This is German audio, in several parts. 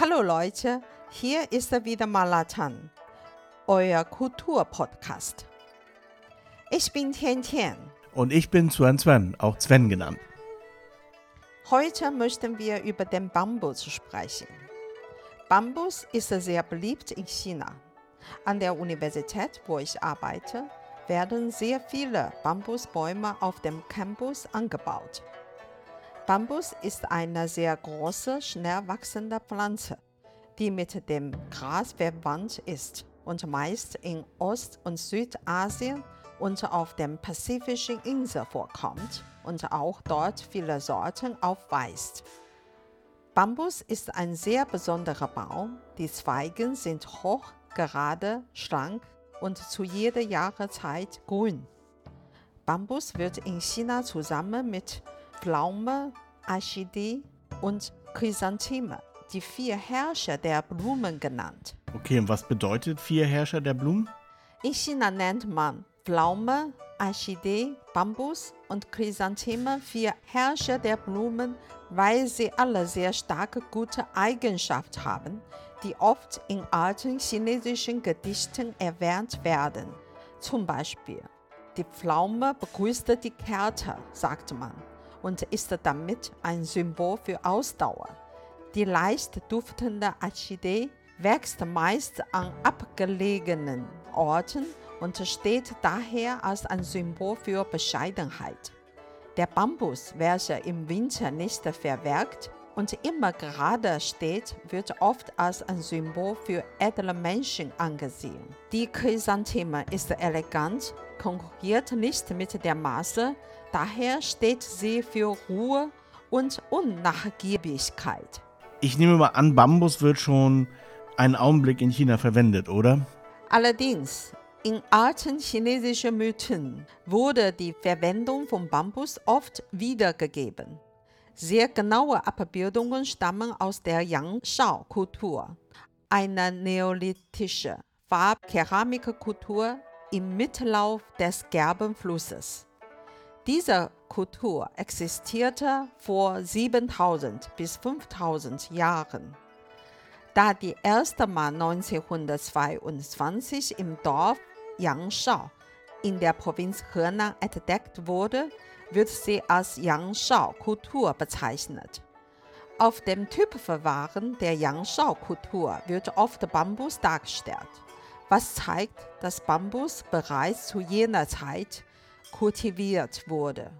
Hallo Leute, hier ist wieder Malatan, euer Kulturpodcast. Ich bin Tian Tian. Und ich bin Sven Sven, auch Sven genannt. Heute möchten wir über den Bambus sprechen. Bambus ist sehr beliebt in China. An der Universität, wo ich arbeite, werden sehr viele Bambusbäume auf dem Campus angebaut. Bambus ist eine sehr große, schnell wachsende Pflanze, die mit dem Gras verwandt ist und meist in Ost- und Südasien und auf den pazifischen Inseln vorkommt und auch dort viele Sorten aufweist. Bambus ist ein sehr besonderer Baum. Die Zweige sind hoch, gerade, schlank und zu jeder Jahreszeit grün. Bambus wird in China zusammen mit Pflaume, Orchidee und Chrysantheme, die vier Herrscher der Blumen genannt. Okay, und was bedeutet vier Herrscher der Blumen? In China nennt man Pflaume, Orchidee, Bambus und Chrysantheme vier Herrscher der Blumen, weil sie alle sehr starke gute Eigenschaften haben, die oft in alten chinesischen Gedichten erwähnt werden. Zum Beispiel, die Pflaume begrüßte die Kälte, sagt man, und ist damit ein Symbol für Ausdauer. Die leicht duftende Orchidee wächst meist an abgelegenen Orten und steht daher als ein Symbol für Bescheidenheit. Der Bambus, welcher im Winter nicht verwelkt und immer gerade steht, wird oft als ein Symbol für edle Menschen angesehen. Die Chrysantheme ist elegant, konkurriert nicht mit der Masse, daher steht sie für Ruhe und Unnachgiebigkeit. Ich nehme mal an, Bambus wird schon einen Augenblick in China verwendet, oder? Allerdings, in alten chinesischen Mythen wurde die Verwendung von Bambus oft wiedergegeben. Sehr genaue Abbildungen stammen aus der Yangshao-Kultur, einer neolithischen Farbkeramikkultur im Mittellauf des Gelben Flusses. Diese Kultur existierte vor 7000 bis 5000 Jahren. Da die erste Mal 1922 im Dorf Yangshao in der Provinz Henan entdeckt wurde, wird sie als Yangshao-Kultur bezeichnet. Auf dem Typverfahren der Yangshao-Kultur wird oft Bambus dargestellt, was zeigt, dass Bambus bereits zu jener Zeit kultiviert wurde.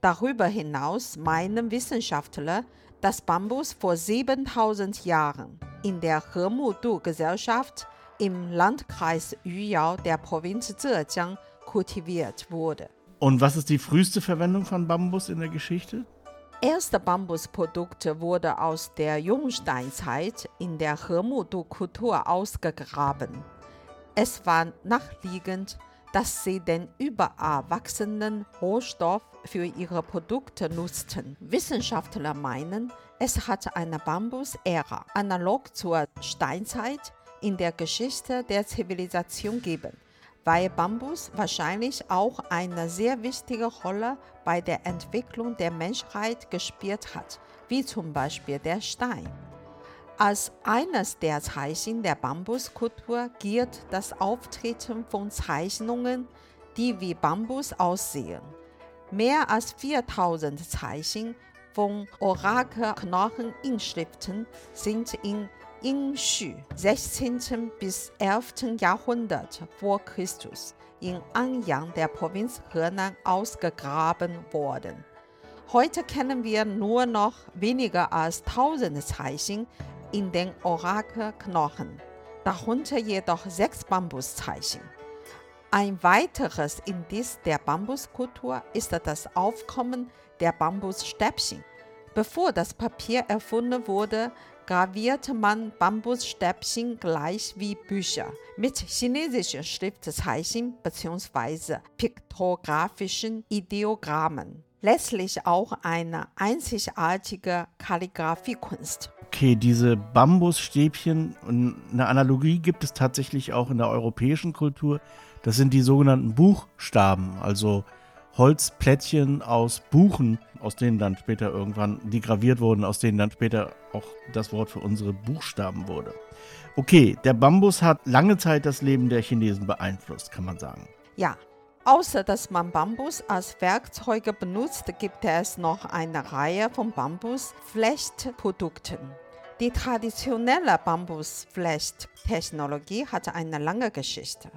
Darüber hinaus meinen Wissenschaftler, dass Bambus vor 7000 Jahren in der Hemudu-Gesellschaft im Landkreis Yuyao der Provinz Zhejiang kultiviert wurde. Und was ist die früheste Verwendung von Bambus in der Geschichte? Erste Bambusprodukte wurde aus der Jungsteinzeit in der Hemudu-Kultur ausgegraben. Es war nachliegend, dass sie den überall wachsenden Rohstoff für ihre Produkte nutzten. Wissenschaftler meinen, es hat eine Bambus-Ära, analog zur Steinzeit, in der Geschichte der Zivilisation geben weil Bambus wahrscheinlich auch eine sehr wichtige Rolle bei der Entwicklung der Menschheit gespielt hat, wie zum Beispiel der Stein. Als eines der Zeichen der Bambuskultur gilt das Auftreten von Zeichnungen, die wie Bambus aussehen. Mehr als 4000 Zeichen von Orakelknocheninschriften sind in Yingxu 16. bis 11. Jahrhundert vor Christus in Anyang der Provinz Henan ausgegraben worden. Heute kennen wir nur noch weniger als 1000 Zeichen in den Orakelknochen, darunter jedoch sechs Bambuszeichen. Ein weiteres Indiz der Bambuskultur ist das Aufkommen der Bambusstäbchen. Bevor das Papier erfunden wurde, gravierte man Bambusstäbchen gleich wie Bücher mit chinesischen Schriftzeichen bzw. piktografischen Ideogrammen. Letztlich auch eine einzigartige Kalligraphiekunst. Okay, diese Bambusstäbchen und eine Analogie gibt es tatsächlich auch in der europäischen Kultur. Das sind die sogenannten Buchstaben, also Holzplättchen aus Buchen, aus denen dann später irgendwann, die graviert wurden, aus denen dann später auch das Wort für unsere Buchstaben wurde. Okay, der Bambus hat lange Zeit das Leben der Chinesen beeinflusst, kann man sagen. Ja, außer dass man Bambus als Werkzeuge benutzt, gibt es noch eine Reihe von Bambusflechtprodukten. Die traditionelle Bambusflechttechnologie hat eine lange Geschichte.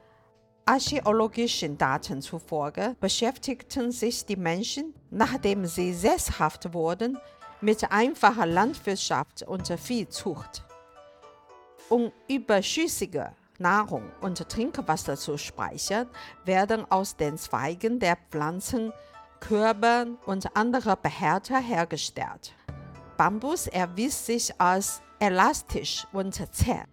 Archäologischen Daten zufolge beschäftigten sich die Menschen, nachdem sie sesshaft wurden, mit einfacher Landwirtschaft und Viehzucht. Um überschüssige Nahrung und Trinkwasser zu speichern, werden aus den Zweigen der Pflanzen Körbe und andere Behälter hergestellt. Bambus erwies sich als elastisch und zäh.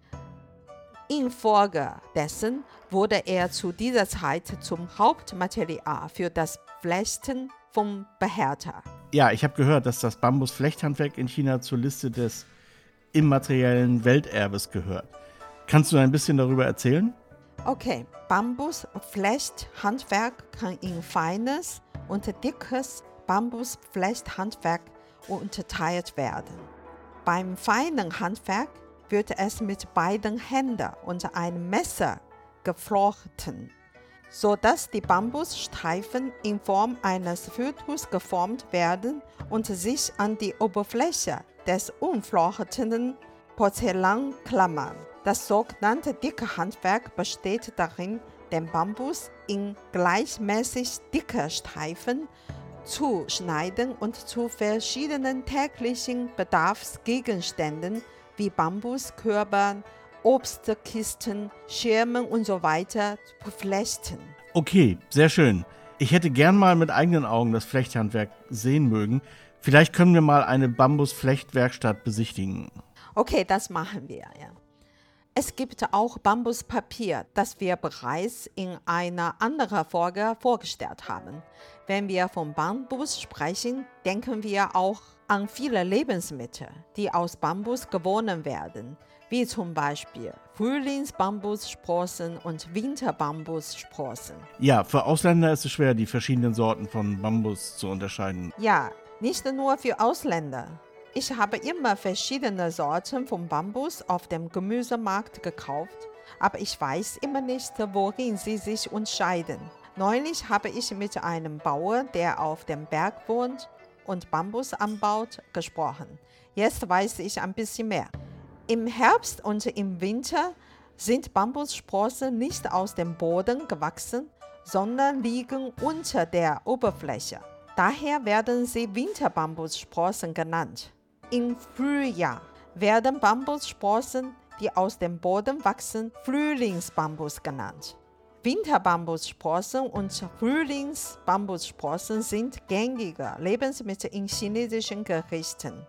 Infolgedessen wurde er zu dieser Zeit zum Hauptmaterial für das Flechten vom Behälter. Ja, ich habe gehört, dass das Bambusflechthandwerk in China zur Liste des immateriellen Welterbes gehört. Kannst du ein bisschen darüber erzählen? Okay, Bambusflechthandwerk kann in feines und dickes Bambusflechthandwerk unterteilt werden. Beim feinen Handwerk wird es mit beiden Händen und einem Messer geflochten, sodass die Bambusstreifen in Form eines Fötus geformt werden und sich an die Oberfläche des unflochtenen Porzellan klammern. Das sogenannte dicke Handwerk besteht darin, den Bambus in gleichmäßig dicke Streifen zu schneiden und zu verschiedenen täglichen Bedarfsgegenständen wie Bambuskörpern, Obstkisten, Schirmen und so weiter zu flechten. Okay, sehr schön. Ich hätte gern mal mit eigenen Augen das Flechthandwerk sehen mögen. Vielleicht können wir mal eine Bambusflechtwerkstatt besichtigen. Okay, das machen wir, ja. Es gibt auch Bambuspapier, das wir bereits in einer anderen Folge vorgestellt haben. Wenn wir von Bambus sprechen, denken wir auch an viele Lebensmittel, die aus Bambus gewonnen werden, wie zum Beispiel Frühlingsbambussprossen und Winterbambussprossen. Ja, für Ausländer ist es schwer, die verschiedenen Sorten von Bambus zu unterscheiden. Ja, nicht nur für Ausländer. Ich habe immer verschiedene Sorten von Bambus auf dem Gemüsemarkt gekauft, aber ich weiß immer nicht, worin sie sich unterscheiden. Neulich habe ich mit einem Bauer, der auf dem Berg wohnt und Bambus anbaut, gesprochen. Jetzt weiß ich ein bisschen mehr. Im Herbst und im Winter sind Bambussprossen nicht aus dem Boden gewachsen, sondern liegen unter der Oberfläche. Daher werden sie Winterbambussprossen genannt. Im Frühjahr werden Bambussprossen, die aus dem Boden wachsen, Frühlingsbambus genannt. Winterbambussprossen und Frühlingsbambussprossen sind gängige Lebensmittel in chinesischen Gerichten.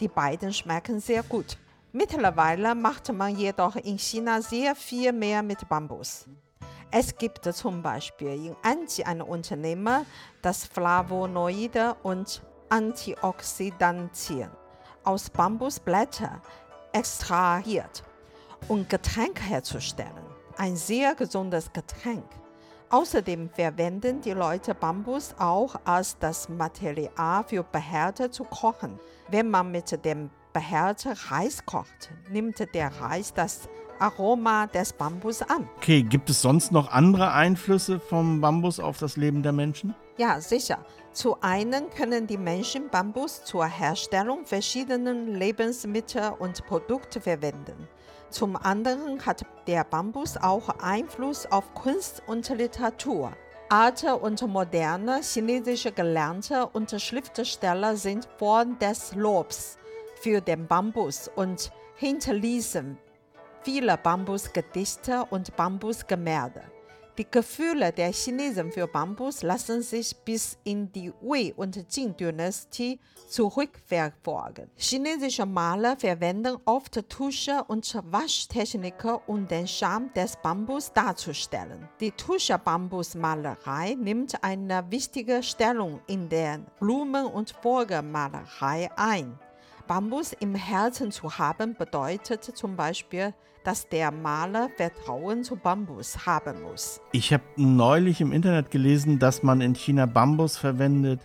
Die beiden schmecken sehr gut. Mittlerweile macht man jedoch in China sehr viel mehr mit Bambus. Es gibt zum Beispiel in Anji ein Unternehmen, das Flavonoide und Antioxidantien aus Bambusblättern extrahiert, um Getränke herzustellen. Ein sehr gesundes Getränk. Außerdem verwenden die Leute Bambus auch als das Material für Behälter zu kochen. Wenn man mit dem Behälter Reis kocht, nimmt der Reis das Aroma des Bambus an. Okay, gibt es sonst noch andere Einflüsse vom Bambus auf das Leben der Menschen? Ja, sicher. Zu einen können die Menschen Bambus zur Herstellung verschiedener Lebensmittel und Produkte verwenden. Zum anderen hat der Bambus auch Einfluss auf Kunst und Literatur. Alte und moderne chinesische Gelernte und Schriftsteller sind voll des Lobs für den Bambus und hinterließen viele Bambusgedichte und Bambusgemälde. Die Gefühle der Chinesen für Bambus lassen sich bis in die Wei- und Jing-Dynastie zurückverfolgen. Chinesische Maler verwenden oft Tusche und Waschtechniken, um den Charme des Bambus darzustellen. Die Tusche-Bambusmalerei nimmt eine wichtige Stellung in der Blumen- und Vogelmalerei ein. Bambus im Herzen zu haben bedeutet zum Beispiel, dass der Maler Vertrauen zu Bambus haben muss. Ich habe neulich im Internet gelesen, dass man in China Bambus verwendet,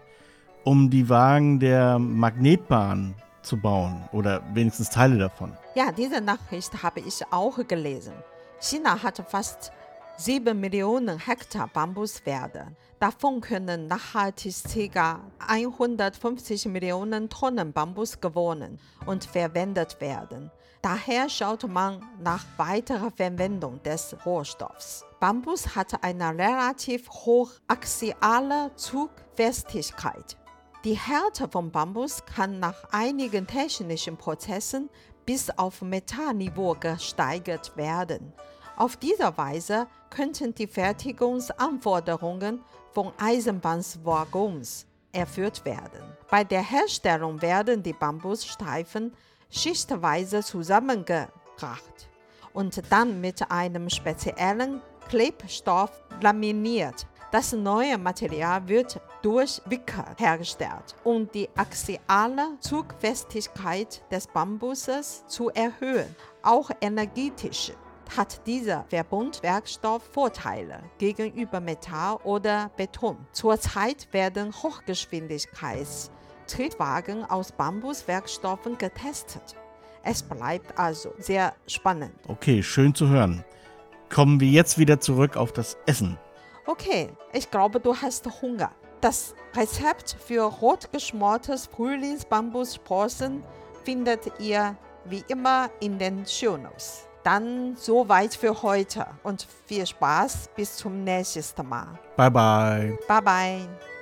um die Wagen der Magnetbahn zu bauen oder wenigstens Teile davon. Ja, diese Nachricht habe ich auch gelesen. China hat fast 7 Millionen Hektar Bambuswälder. Davon können nachhaltig ca. 150 Millionen Tonnen Bambus gewonnen und verwendet werden. Daher schaut man nach weiterer Verwendung des Rohstoffs. Bambus hat eine relativ hohe axiale Zugfestigkeit. Die Härte von Bambus kann nach einigen technischen Prozessen bis auf Metallniveau gesteigert werden. Auf diese Weise könnten die Fertigungsanforderungen von Eisenbahnwaggons erfüllt werden. Bei der Herstellung werden die Bambusstreifen schichtweise zusammengebracht und dann mit einem speziellen Klebstoff laminiert. Das neue Material wird durch Wickel hergestellt, um die axiale Zugfestigkeit des Bambuses zu erhöhen. Auch energetisch hat dieser Verbundwerkstoff Vorteile gegenüber Metall oder Beton. Zurzeit werden Hochgeschwindigkeitstriebwagen aus Bambuswerkstoffen getestet. Es bleibt also sehr spannend. Okay, schön zu hören. Kommen wir jetzt wieder zurück auf das Essen. Okay, ich glaube, du hast Hunger. Das Rezept für rot geschmortes Frühlingsbambussprossen findet ihr wie immer in den Shownotes. Dann soweit für heute und viel Spaß bis zum nächsten Mal. Bye bye. Bye bye.